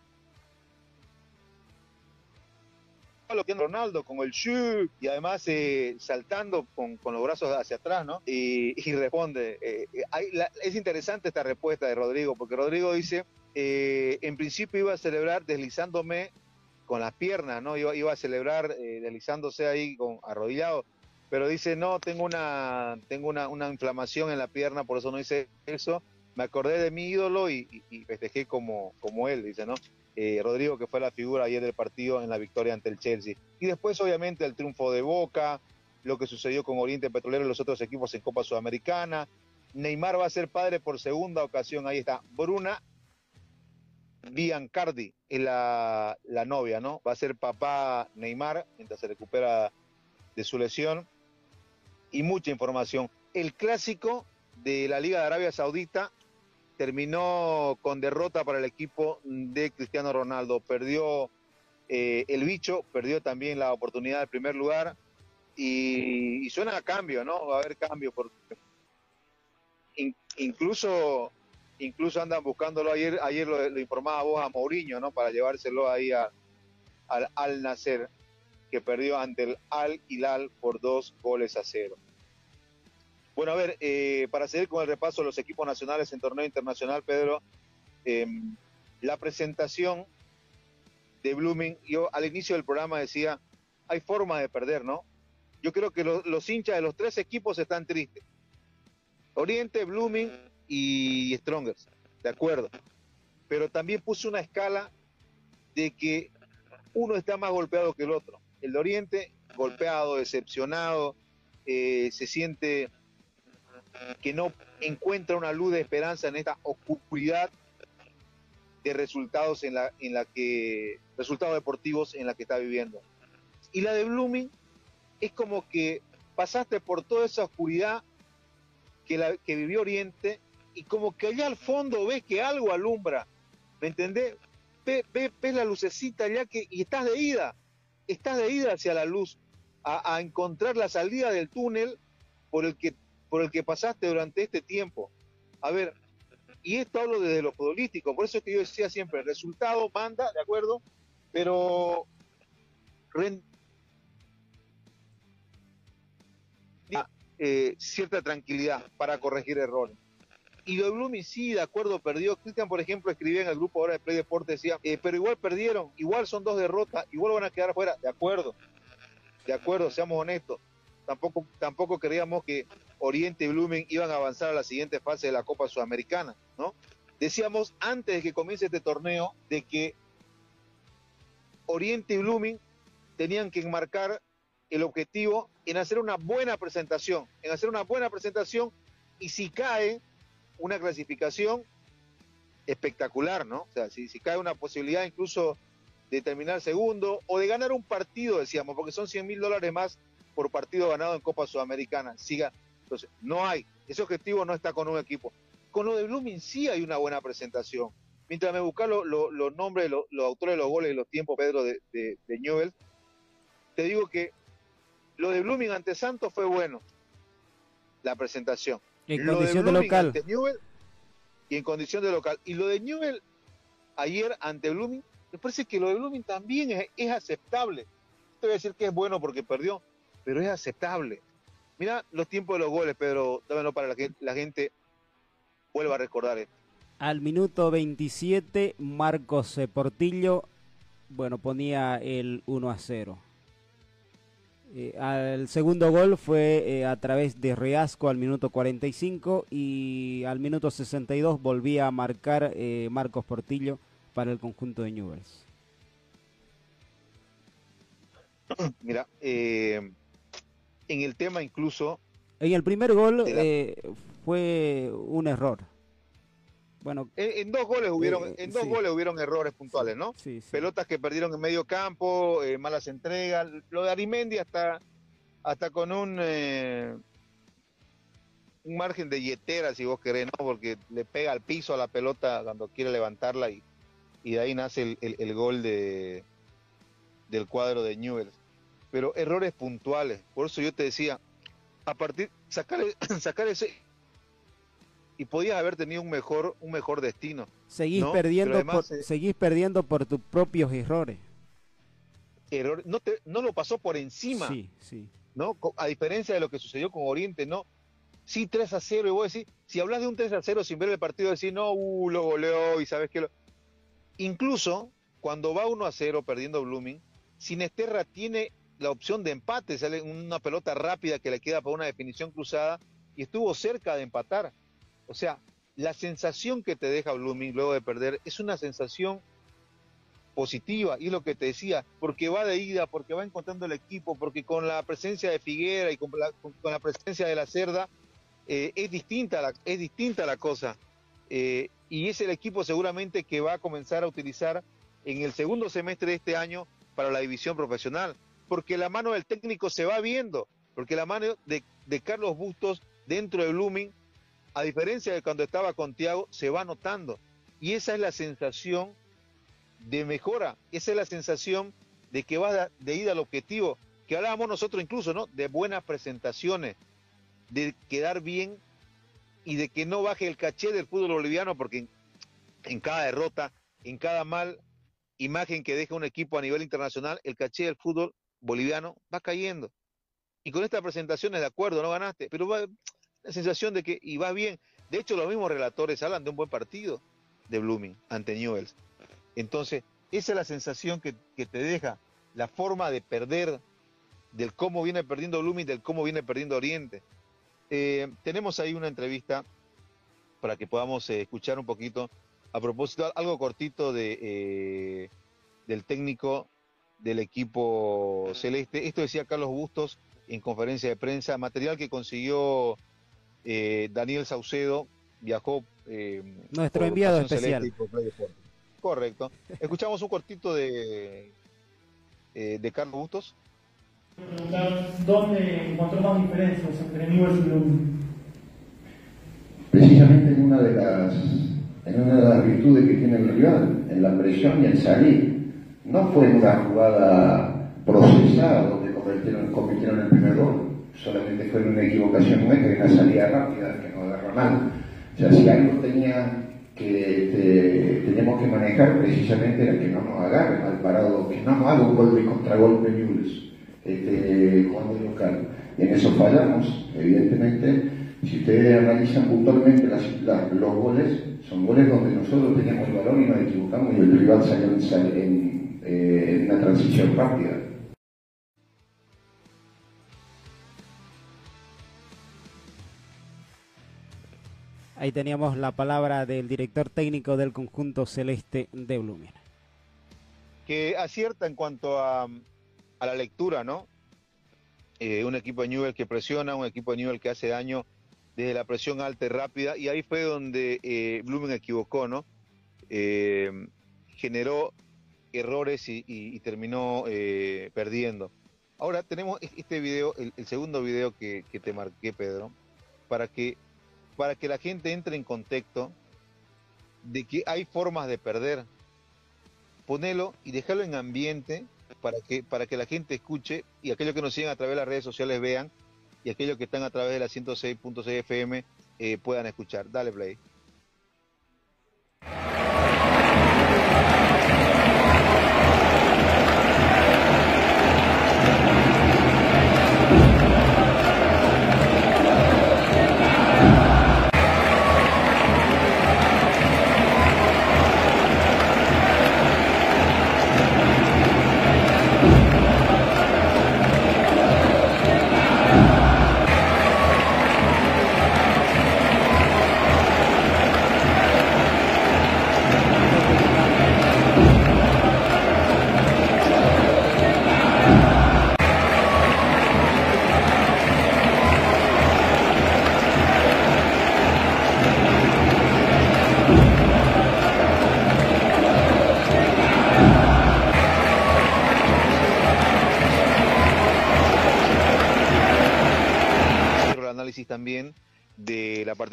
lo que Ronaldo con el shu y además eh, saltando con, con, los brazos hacia atrás, ¿no? Y, responde. Eh, la, es interesante esta respuesta de Rodrigo, porque Rodrigo dice, eh, en principio iba a celebrar deslizándome con las piernas, ¿no? Iba, iba a celebrar deslizándose ahí con arrodillado, pero dice, no, tengo una, tengo una, una, inflamación en la pierna, por eso no hice eso. Me acordé de mi ídolo y, festejé como, como él, dice, ¿no? Eh, Rodrigo, que fue la figura ayer del partido en la victoria ante el Chelsea. Y después, obviamente, el triunfo de Boca, lo que sucedió con Oriente Petrolero y los otros equipos en Copa Sudamericana. Neymar va a ser padre por segunda ocasión, ahí está. Bruna Biancardi es la, la novia, ¿no? Va a ser papá Neymar mientras se recupera de su lesión. Y mucha información. El clásico de la Liga de Arabia Saudita terminó con derrota para el equipo de Cristiano Ronaldo. Perdió eh, el bicho, perdió también la oportunidad del primer lugar y, suena a cambio, ¿no? Va a haber cambio porque in, incluso incluso andan buscándolo ayer ayer lo, lo, informaba vos a Mourinho, ¿no? Para llevárselo ahí al Al Nacer que perdió ante el Al Hilal por dos goles a cero. Bueno, a ver, eh, para seguir con el repaso de los equipos nacionales en torneo internacional, Pedro, eh, la presentación de Blooming, yo al inicio del programa decía, hay forma de perder, ¿no? Yo creo que lo, los hinchas de los tres equipos están tristes. Oriente, Blooming y Strongers, de acuerdo. Pero también puse una escala de que uno está más golpeado que el otro. El de Oriente, golpeado, decepcionado, eh, se siente que no encuentra una luz de esperanza en esta oscuridad de resultados en la, en la que resultados deportivos en la que está viviendo. Y la de Blooming es como que pasaste por toda esa oscuridad que, la, que vivió Oriente y como que allá al fondo ves que algo alumbra, ¿me entendés? Ves, la lucecita allá que, y estás de ida, estás de ida hacia la luz, a encontrar la salida del túnel por el que por el que pasaste durante este tiempo. A ver, y esto hablo desde lo futbolístico, por eso es que yo decía siempre, el resultado manda, ¿de acuerdo? Pero eh, cierta tranquilidad para corregir errores. Y de Blooming sí, de acuerdo, perdió. Cristian, por ejemplo, escribía en el grupo ahora de Play Deporte, decía, eh, pero igual perdieron, igual son dos derrotas, igual van a quedar fuera. De acuerdo, de acuerdo, seamos honestos. Tampoco, tampoco creíamos que Oriente y Blooming iban a avanzar a la siguiente fase de la Copa Sudamericana, ¿no? Decíamos antes de que comience este torneo de que Oriente y Blooming tenían que enmarcar el objetivo en hacer una buena presentación, en hacer una buena presentación y si cae una clasificación espectacular, ¿no? O sea, si, si cae una posibilidad incluso de terminar segundo o de ganar un partido, decíamos, porque son 100 mil dólares más por partido ganado en Copa Sudamericana. Siga, entonces, no hay, ese objetivo no está con un equipo. Con lo de Blooming sí hay una buena presentación. Mientras me buscan los lo, lo nombres, los lo autores de los goles y los tiempos, Pedro, de, de, de Newell, te digo que lo de Blooming ante Santos fue bueno, la presentación.
En lo condición de, de local.
Ante Newell, y en condición de local. Y lo de Newell ayer ante Blooming, me parece que lo de Blooming también es, es aceptable. Te voy a decir que es bueno porque perdió, pero es aceptable. Mira los tiempos de los goles, Pedro, dámelo para que la gente vuelva a recordar esto.
Al minuto 27, Marcos Portillo, bueno, ponía el 1 a 0. Eh, al segundo gol fue eh, a través de Reasco al minuto 45 y al minuto 62 volvía a marcar eh, Marcos Portillo para el conjunto de Newells.
Mira, eh, en el tema incluso...
En el primer gol la... eh, fue un error. Bueno,
en, en dos goles hubieron, eh, en dos sí. goles hubieron errores puntuales, ¿no?
Sí, sí.
Pelotas que perdieron en medio campo, eh, malas entregas. Lo de Arimendi hasta, hasta con un eh, un margen de yetera, si vos querés, ¿no? Porque le pega al piso a la pelota cuando quiere levantarla y, y de ahí nace el, el, el gol de del cuadro de Newell's pero errores puntuales. Por eso yo te decía, a partir, sacar, sacar ese y podías haber tenido un mejor, un mejor destino.
Seguís, perdiendo por, eh, seguís perdiendo por tus propios errores.
Error, no, te, no lo pasó por encima.
Sí, sí.
¿no? A diferencia de lo que sucedió con Oriente, ¿no? Sí, 3 a 0, y vos decís, si hablas de un 3 a 0 sin ver el partido, decís, no, uh, lo goleó y sabes que lo... Incluso cuando va 1 a 0 perdiendo Blooming, Sinesterra tiene la opción de empate, sale una pelota rápida que le queda para una definición cruzada y estuvo cerca de empatar. O sea, la sensación que te deja Blooming luego de perder es una sensación positiva, y lo que te decía, porque va de ida, porque va encontrando el equipo, porque con la presencia de Figuera y con la, presencia de la Cerda, eh, es, distinta la, es distinta la cosa. Eh, y es el equipo seguramente que va a comenzar a utilizar en el segundo semestre de este año para la división profesional, porque la mano del técnico se va viendo, porque la mano de, Carlos Bustos dentro de Blooming, a diferencia de cuando estaba con Tiago, se va notando. Y esa es la sensación de mejora. Esa es la sensación de que va de ida al objetivo, que hablábamos nosotros incluso, ¿no? De buenas presentaciones, de quedar bien y de que no baje el caché del fútbol boliviano, porque en, cada derrota, en cada mal imagen que deja un equipo a nivel internacional, el caché del fútbol boliviano va cayendo. Y con estas presentaciones, de acuerdo, no ganaste, pero va la sensación de que, y va bien. De hecho, los mismos relatores hablan de un buen partido de Blooming ante Newells. Entonces, esa es la sensación que, te deja la forma de perder, del cómo viene perdiendo Blooming, del cómo viene perdiendo Oriente. Eh, tenemos ahí una entrevista para que podamos eh, escuchar un poquito, a propósito, algo cortito de, eh, del técnico del equipo celeste. Esto decía Carlos Bustos en conferencia de prensa, material que consiguió Daniel Saucedo, viajó.
Nuestro enviado especial.
Correcto. Escuchamos un cortito de, eh, de Carlos Bustos.
¿Dónde encontró más diferencias entre Newell's y Blooming?
Precisamente en una de las en una de las virtudes que tiene el rival, en la presión y el salir. No fue una jugada procesada donde convirtieron, convirtieron el primer gol, solamente fue una equivocación nuestra una salida rápida que no agarró nada. O sea, si algo tenía que este, tenemos que manejar precisamente era que no nos agarre mal parado, que no nos haga un golpe contra golpe Mules este, jugando local. En eso fallamos, evidentemente. Si ustedes analizan puntualmente los goles, son goles donde nosotros teníamos el balón y nos equivocamos y el rival salió en, eh, en una transición rápida.
Ahí teníamos la palabra del director técnico del conjunto celeste de Blooming.
Que acierta en cuanto a, la lectura, ¿no? Eh, un equipo de Newell que presiona, un equipo de Newell que hace daño desde la presión alta y rápida, y ahí fue donde eh, Blooming equivocó, ¿no? Eh, generó errores y, terminó eh, perdiendo. Ahora tenemos este video, el, segundo video que, te marqué, Pedro, para que para que la gente entre en contexto de que hay formas de perder. Ponelo y déjalo en ambiente para que, para que la gente escuche y aquellos que nos siguen a través de las redes sociales vean y aquellos que están a través de la 106.6 FM eh, puedan escuchar. Dale play.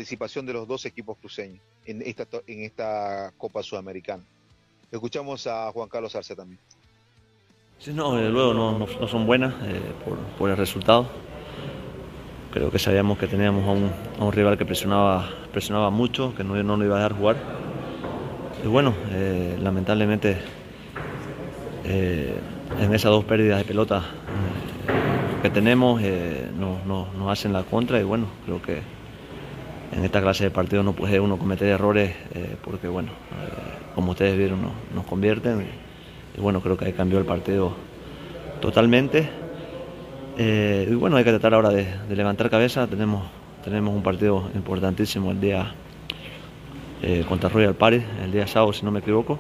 Participación de los dos equipos cruceños en esta, en esta Copa Sudamericana. Escuchamos a Juan Carlos Arce también.
Sí, no, luego no, no, son buenas eh, por, el resultado. creo que sabíamos que teníamos a un, rival que presionaba, presionaba mucho, que no, no nos iba a dejar jugar. Y bueno, eh, lamentablemente eh, en esas dos pérdidas de pelota que tenemos nos no, no hacen la contra y bueno, creo que en esta clase de partidos no puede uno cometer errores porque bueno, como ustedes vieron nos convierten y, y bueno, creo que ahí cambió el partido totalmente. Eh, y bueno, hay que tratar ahora de, levantar cabeza. Tenemos, tenemos un partido importantísimo el día eh, contra Royal Paris, el día sábado, si no me equivoco,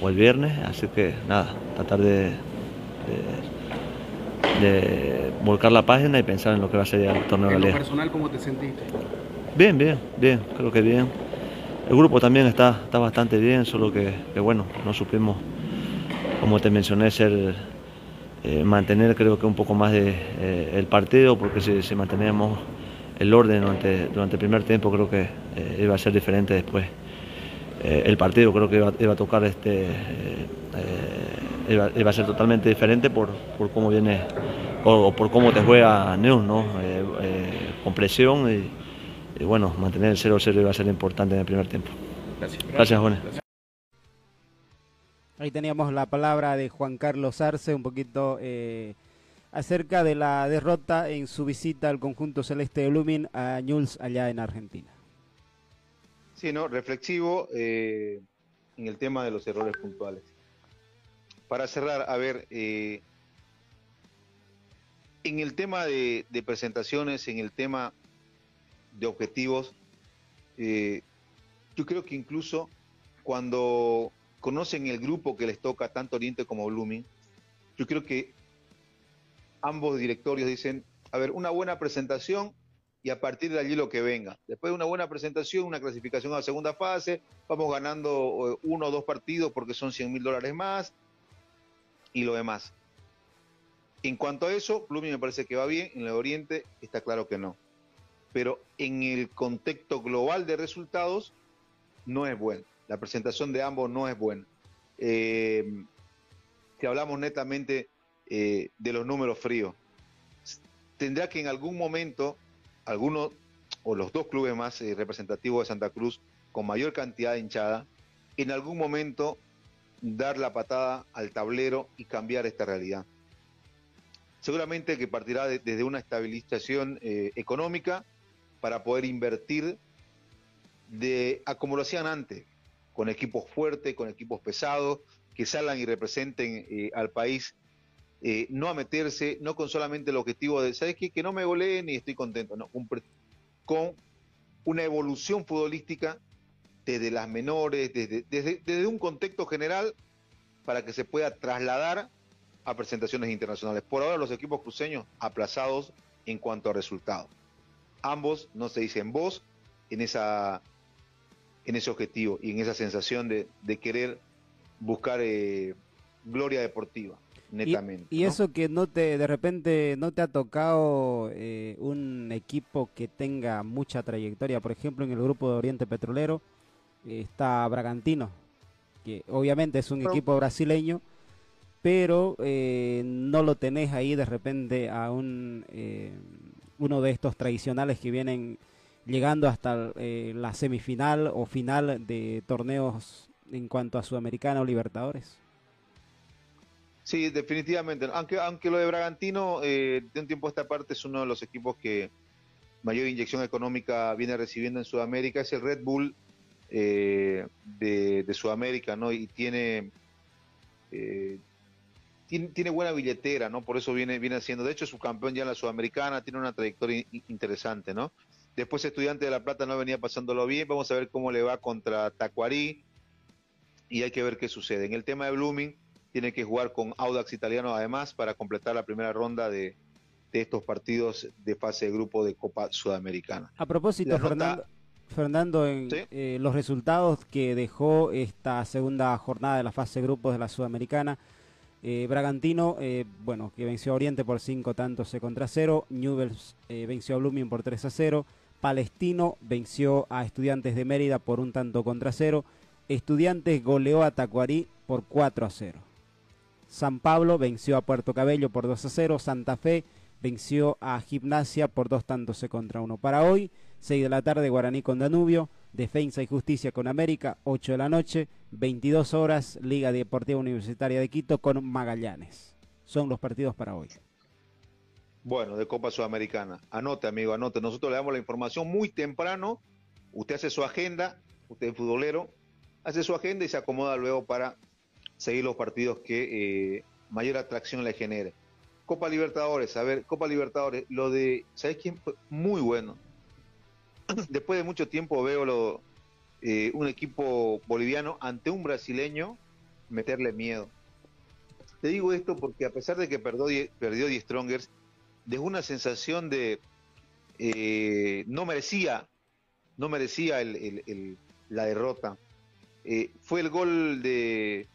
o el viernes. Así que nada, tratar de, de, volcar la página y pensar en lo que va a ser el torneo de
la
Liga.
personal cómo te sentiste?
Bien, bien, bien, creo que bien. El grupo también está, está bastante bien, solo que, bueno, no supimos, como te mencioné, ser eh, mantener creo que un poco más de, eh, el partido, porque si, si, manteníamos el orden durante, durante el primer tiempo creo que eh, iba a ser diferente después. el partido creo que iba, a tocar este iba, a ser totalmente diferente por, por cómo viene o, por cómo te juega Neus, ¿no? con presión y, y, bueno, mantener el 0-0 iba a ser importante en el primer tiempo. Gracias, Gracias, Gracias.
Ahí teníamos la palabra de Juan Carlos Arce, un poquito eh, acerca de la derrota en su visita al conjunto celeste de Blooming a Newell's allá en Argentina.
Sí, no, reflexivo eh, en el tema de los errores puntuales. Para cerrar, a ver, eh, en el tema de, de, presentaciones, en el tema de objetivos, yo creo que incluso cuando conocen el grupo que les toca, tanto Oriente como Blooming, yo creo que ambos directorios dicen, a ver, una buena presentación y a partir de allí lo que venga. Después de una buena presentación, una clasificación a la segunda fase, vamos ganando eh, uno o dos partidos porque son 100 mil dólares más y lo demás. En cuanto a eso, Blooming me parece que va bien, en el Oriente está claro que no. Pero en el contexto global de resultados, no es bueno. La presentación de ambos no es buena. Eh, si hablamos netamente eh, de los números fríos, tendrá que en algún momento alguno o los dos clubes más eh, representativos de Santa Cruz con mayor cantidad de hinchada, en algún momento dar la patada al tablero y cambiar esta realidad. Seguramente que partirá desde una estabilización económica para poder invertir de a como lo hacían antes, con equipos fuertes, con equipos pesados, que salgan y representen eh, al país, eh, no a meterse, no con solamente el objetivo de, ¿sabes qué? Que no me goleen y estoy contento, no, con una evolución futbolística desde las menores, desde, desde, un contexto general para que se pueda trasladar a presentaciones internacionales. Por ahora los equipos cruceños aplazados en cuanto a resultados. Ambos no se dicen voz en esa en ese objetivo y en esa sensación de, de querer buscar eh, gloria deportiva, netamente.
Y, eso que no te, de repente no te ha tocado eh, un equipo que tenga mucha trayectoria, por ejemplo en el grupo de Oriente Petrolero está Bragantino, que obviamente es un equipo brasileño, pero eh, no lo tenés ahí de repente a un uno de estos tradicionales que vienen llegando hasta eh, la semifinal o final de torneos en cuanto a Sudamericana o Libertadores.
Sí, definitivamente. Aunque, aunque lo de Bragantino, eh, de un tiempo a esta parte, es uno de los equipos que mayor inyección económica viene recibiendo en Sudamérica. Es el Red Bull eh, de, Sudamérica, ¿no? Y tiene, tiene, tiene, buena billetera, ¿no? Por eso viene, viene haciendo. De hecho, es su campeón ya en la Sudamericana, tiene una trayectoria interesante, ¿no? Después Estudiante de La Plata no venía pasándolo bien. Vamos a ver cómo le va contra Tacuarí. Y hay que ver qué sucede. En el tema de Blooming, tiene que jugar con Audax Italiano además para completar la primera ronda de, estos partidos de fase de grupo de Copa Sudamericana.
A propósito, Fernando, en eh, los resultados que dejó esta segunda jornada de la fase de grupos de la Sudamericana, eh, Bragantino, eh, bueno, que venció a Oriente por 5 tantos contra 0, Newells venció a Blooming por 3 a 0, Palestino venció a Estudiantes de Mérida por un tanto contra cero. Estudiantes goleó a Tacuarí por 4 a 0. San Pablo venció a Puerto Cabello por 2 a 0. Santa Fe venció a Gimnasia por dos tantos contra uno. Para hoy, 6 de la tarde, Guaraní con Danubio, Defensa y Justicia con América, 8 de la noche, 22 horas, Liga Deportiva Universitaria de Quito con Magallanes. Son los partidos para hoy.
Bueno, de Copa Sudamericana. Anote, amigo, anote. Nosotros le damos la información muy temprano. Usted hace su agenda, usted es futbolero, hace su agenda y se acomoda luego para seguir los partidos que eh, mayor atracción le genere. Copa Libertadores, a ver, Copa Libertadores, lo de, ¿sabes quién? Muy bueno. Después de mucho tiempo veo eh, un equipo boliviano ante un brasileño meterle miedo. Te digo esto porque a pesar de que perdió, perdió Die Strongers, dejó una sensación de eh, no merecía, no merecía la derrota. Eh, fue el gol de,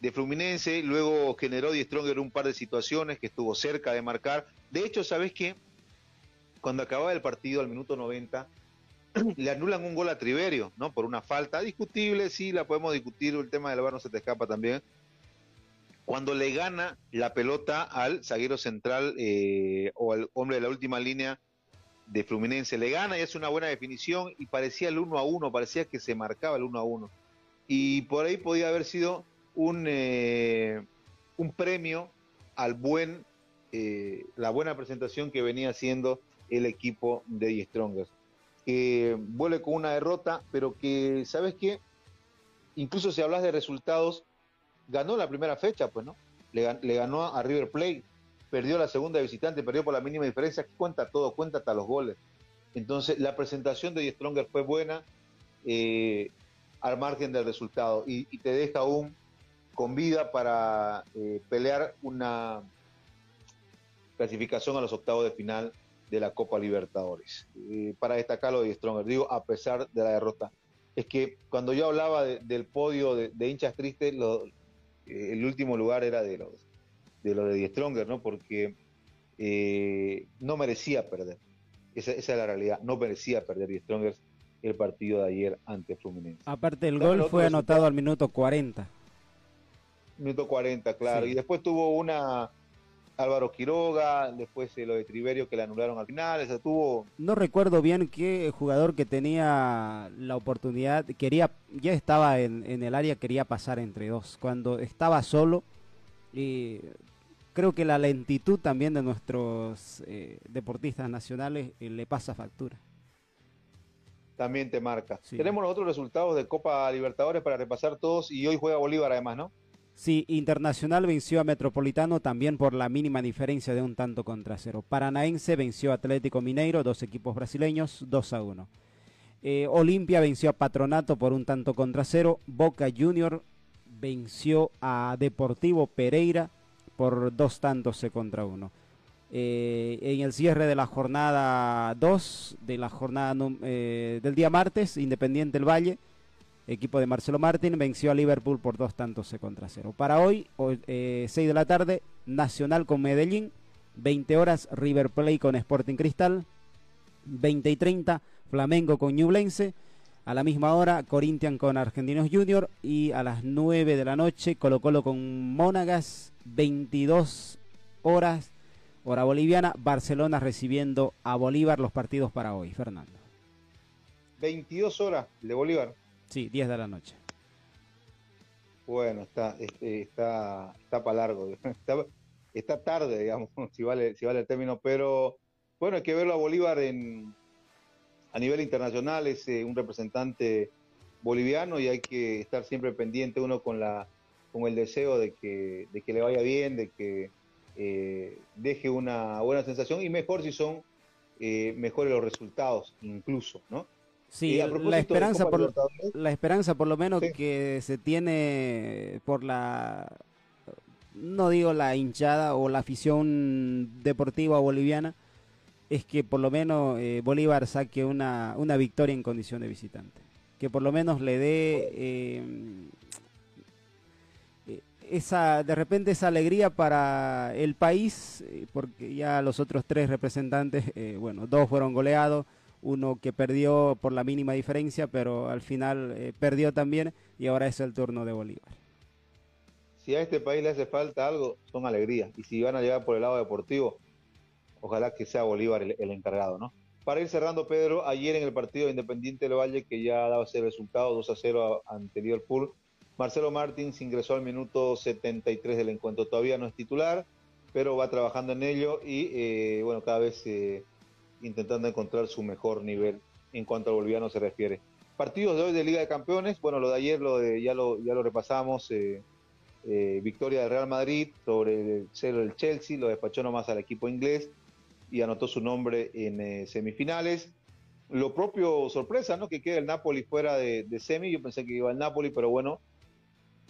de Fluminense, luego generó Die Stronger un par de situaciones que estuvo cerca de marcar. De hecho, ¿sabes qué? Cuando acababa el partido al minuto 90, le anulan un gol a Triverio, ¿no? Por una falta discutible, sí, la podemos discutir, el tema del bar no se te escapa también. Cuando le gana la pelota al zaguero central eh, o al hombre de la última línea de Fluminense, le gana y hace una buena definición y parecía el 1 a 1, parecía que se marcaba el 1 a 1. Y por ahí podía haber sido un, eh, un premio al buen, eh, la buena presentación que venía haciendo el equipo de Strongers que vuelve con una derrota, pero que, ¿sabes qué? Incluso si hablas de resultados, ganó la primera fecha, pues, ¿no? Le, ganó a River Plate, perdió la segunda visitante, perdió por la mínima diferencia, cuenta todo, cuenta hasta los goles. Entonces, la presentación de Stronger fue buena eh, al margen del resultado y, te deja aún con vida para eh, pelear una clasificación a los octavos de final de la Copa Libertadores. para destacarlo de Stronger, digo, a pesar de la derrota, es que cuando yo hablaba del podio de, hinchas tristes, eh, el último lugar era de los de los de Stronger, ¿no? Porque eh, no merecía perder. Esa, esa, es la realidad, no merecía perder Die Stronger el partido de ayer ante Fluminense.
Aparte, el gol fue anotado al minuto 40.
Minuto 40, claro. Y después tuvo una Álvaro Quiroga, después eh, lo de Triverio que le anularon al final, tuvo...
No recuerdo bien qué jugador que tenía la oportunidad, quería, ya estaba en, el área, quería pasar entre dos, cuando estaba solo, y creo que la lentitud también de nuestros eh, deportistas nacionales eh, le pasa factura.
También te marca. Tenemos los otros resultados de Copa Libertadores para repasar todos y hoy juega Bolívar además, ¿no?
Sí, Internacional venció a Metropolitano también por la mínima diferencia de un tanto contra cero. Paranaense venció a Atlético Mineiro, dos equipos brasileños, 2 a 1. Eh, Olimpia venció a Patronato por un tanto contra cero. Boca Junior venció a Deportivo Pereira por dos tantos contra uno. Eh, en el cierre de la jornada 2, de la jornada eh, del día martes, Independiente del Valle equipo de Marcelo Martín venció a Liverpool por dos tantos contra cero. Para hoy, 6 eh, de la tarde, Nacional con Medellín, 20 horas, River Plate con Sporting Cristal, 20 y 30, Flamengo con Ñublense, a la misma hora, Corinthians con Argentinos Junior y a las 9 de la noche, Colo Colo con Mónagas, 22 horas, hora boliviana, Barcelona recibiendo a Bolívar los partidos para hoy, Fernando.
22 horas de Bolívar.
Sí, 10 de la noche.
Bueno, está, este, está, está para largo, está, tarde, digamos, si vale, si vale el término, pero bueno, hay que verlo a Bolívar en, a nivel internacional, es eh, un representante boliviano y hay que estar siempre pendiente uno con la con el deseo de que, de que le vaya bien, de que eh, deje una buena sensación y mejor si son eh, mejores los resultados incluso, ¿no?
Sí, la esperanza, por, la esperanza por lo menos que se tiene por la, no digo la hinchada o la afición deportiva boliviana, es que por lo menos eh, Bolívar saque una, una victoria en condición de visitante. Que por lo menos le dé eh, eh, esa, de repente esa alegría para el país, porque ya los otros tres representantes, bueno, dos fueron goleados uno que perdió por la mínima diferencia, pero al final eh, perdió también y ahora es el turno de Bolívar.
Si a este país le hace falta algo, son alegrías. Y si van a llegar por el lado deportivo, ojalá que sea Bolívar el, encargado, ¿no? Para ir cerrando, Pedro, ayer en el partido de Independiente del Valle, que ya daba ese resultado 2 a 0 ante Liverpool, Marcelo Martins ingresó al minuto 73 del encuentro. Todavía no es titular, pero va trabajando en ello y, eh, bueno, cada vez eh, intentando encontrar su mejor nivel en cuanto al boliviano se refiere. Partidos de hoy de Liga de Campeones, bueno, lo de ayer lo de, ya, lo, ya lo repasamos. Eh, eh, victoria del Real Madrid sobre el cero del Chelsea, lo despachó nomás al equipo inglés y anotó su nombre en eh, semifinales. Lo propio, sorpresa, ¿no? Que quede el Napoli fuera de, semi. Yo pensé que iba el Napoli, pero bueno,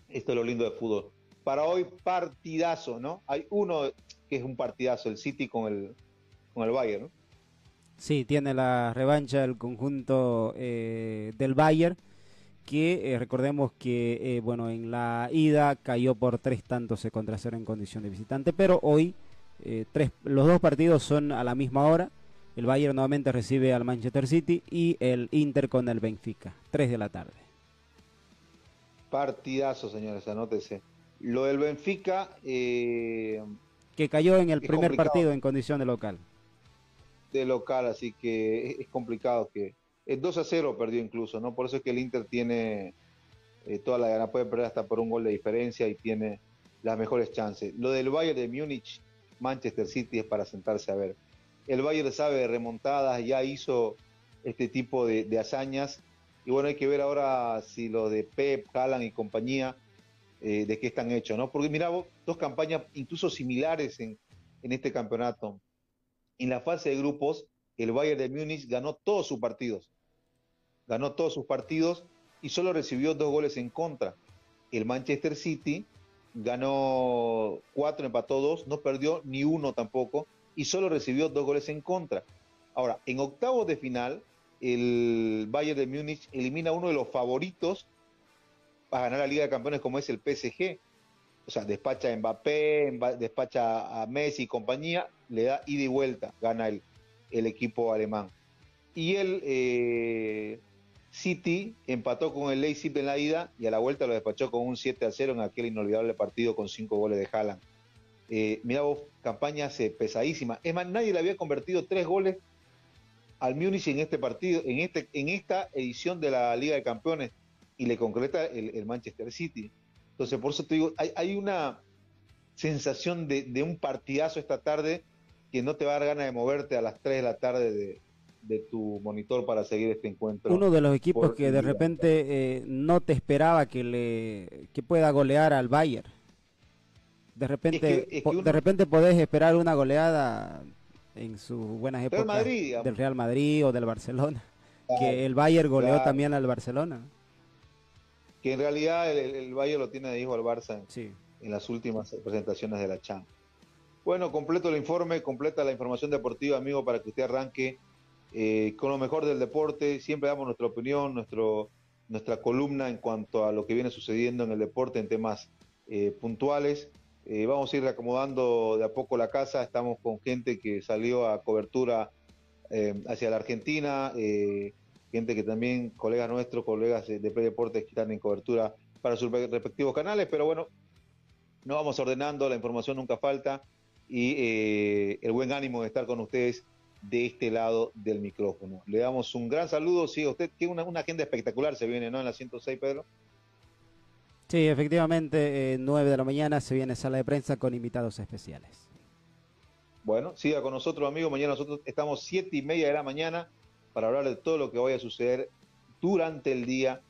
esto es lo lindo de fútbol. Para hoy, partidazo, ¿no? Hay uno que es un partidazo, el City con el, con el Bayern, ¿no?
Sí, tiene la revancha el conjunto eh, del Bayern que eh, recordemos que eh, bueno en la ida cayó por tres tantos contra cero en condición de visitante, pero hoy tres, los dos partidos son a la misma hora. El Bayern nuevamente recibe al Manchester City y el Inter con el Benfica, 3 de la tarde.
Partidazo, señores, anótese. Lo del Benfica...
que cayó en el primer complicado. partido en condición de local.
De local, así que es, complicado que el 2 a 0 perdió incluso, ¿no? Por eso es que el Inter tiene eh, toda la gana, puede perder hasta por un gol de diferencia y tiene las mejores chances. Lo del Bayern de Múnich, Manchester City es para sentarse a ver. El Bayern sabe remontadas, ya hizo este tipo de, hazañas y bueno, hay que ver ahora si lo de Pep, Haaland y compañía, eh, de qué están hechos, ¿no? Porque mira, dos campañas incluso similares en, en este campeonato. En la fase de grupos, el Bayern de Múnich ganó todos sus partidos. Ganó todos sus partidos y solo recibió dos goles en contra. El Manchester City ganó cuatro, empató dos, no perdió ni uno tampoco y solo recibió dos goles en contra. Ahora, en octavos de final, el Bayern de Múnich elimina uno de los favoritos para ganar la Liga de Campeones como es el PSG. O sea, despacha a Mbappé, despacha a Messi y compañía, le da ida y vuelta, gana el, el equipo alemán. Y el eh, City empató con el Leipzig en la ida y a la vuelta lo despachó con un 7 a 0 en aquel inolvidable partido con cinco goles de Haaland. Eh, mira vos, campaña pesadísima. Es más, nadie le había convertido tres goles al Múnich en este partido, en, este, en esta edición de la Liga de Campeones y le concreta el, el Manchester City. Entonces, por eso te digo, hay, hay una sensación de, de, un partidazo esta tarde que no te va a dar ganas de moverte a las 3 de la tarde de, de tu monitor para seguir este encuentro.
Uno de los equipos que de repente eh, no te esperaba que le que pueda golear al Bayern. De repente, es que, es que uno... de repente podés esperar una goleada en sus buenas épocas
Real Madrid,
del Real Madrid o del Barcelona. Claro, que el Bayern goleó claro. también al Barcelona.
Que en realidad el, el Bayern lo tiene de hijo al Barça en, sí. en las últimas presentaciones de la Champions. Bueno, completo el informe, completa la información deportiva, amigo, para que usted arranque eh, con lo mejor del deporte. Siempre damos nuestra opinión, nuestro, nuestra columna en cuanto a lo que viene sucediendo en el deporte en temas eh, puntuales. Eh, vamos a ir acomodando de a poco la casa. Estamos con gente que salió a cobertura hacia la Argentina, gente que también, colegas nuestros, colegas de Play Deportes que están en cobertura para sus respectivos canales. Pero bueno, no vamos ordenando, la información nunca falta y eh, el buen ánimo de estar con ustedes de este lado del micrófono. Le damos un gran saludo. Sí, usted tiene una, una, agenda espectacular, se viene, ¿no? En la 106, Pedro.
Sí, efectivamente, eh, 9 de la mañana se viene sala de prensa con invitados especiales.
Bueno, siga con nosotros, amigos. Mañana nosotros estamos siete y media de la mañana para hablar de todo lo que vaya a suceder durante el día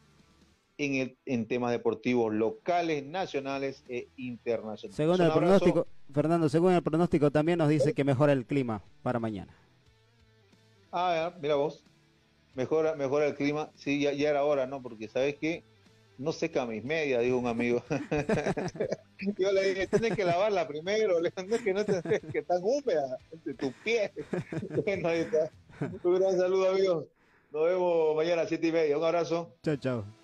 en, el, en temas deportivos locales, nacionales e internacionales.
Según el pronóstico, Fernando, según el pronóstico también nos dice que mejora el clima para mañana.
Ah, mira vos, mejora, mejora el clima. Sí, ya, ya era hora, ¿no? Porque sabes que no seca mis medias, dijo un amigo. Yo le dije, tienes que lavarla primero, no es que no te, que están húmedas de tus pies. Bueno, ahí está. Un gran saludo, amigos. Nos vemos mañana a siete y media. Un abrazo.
Chao, chao.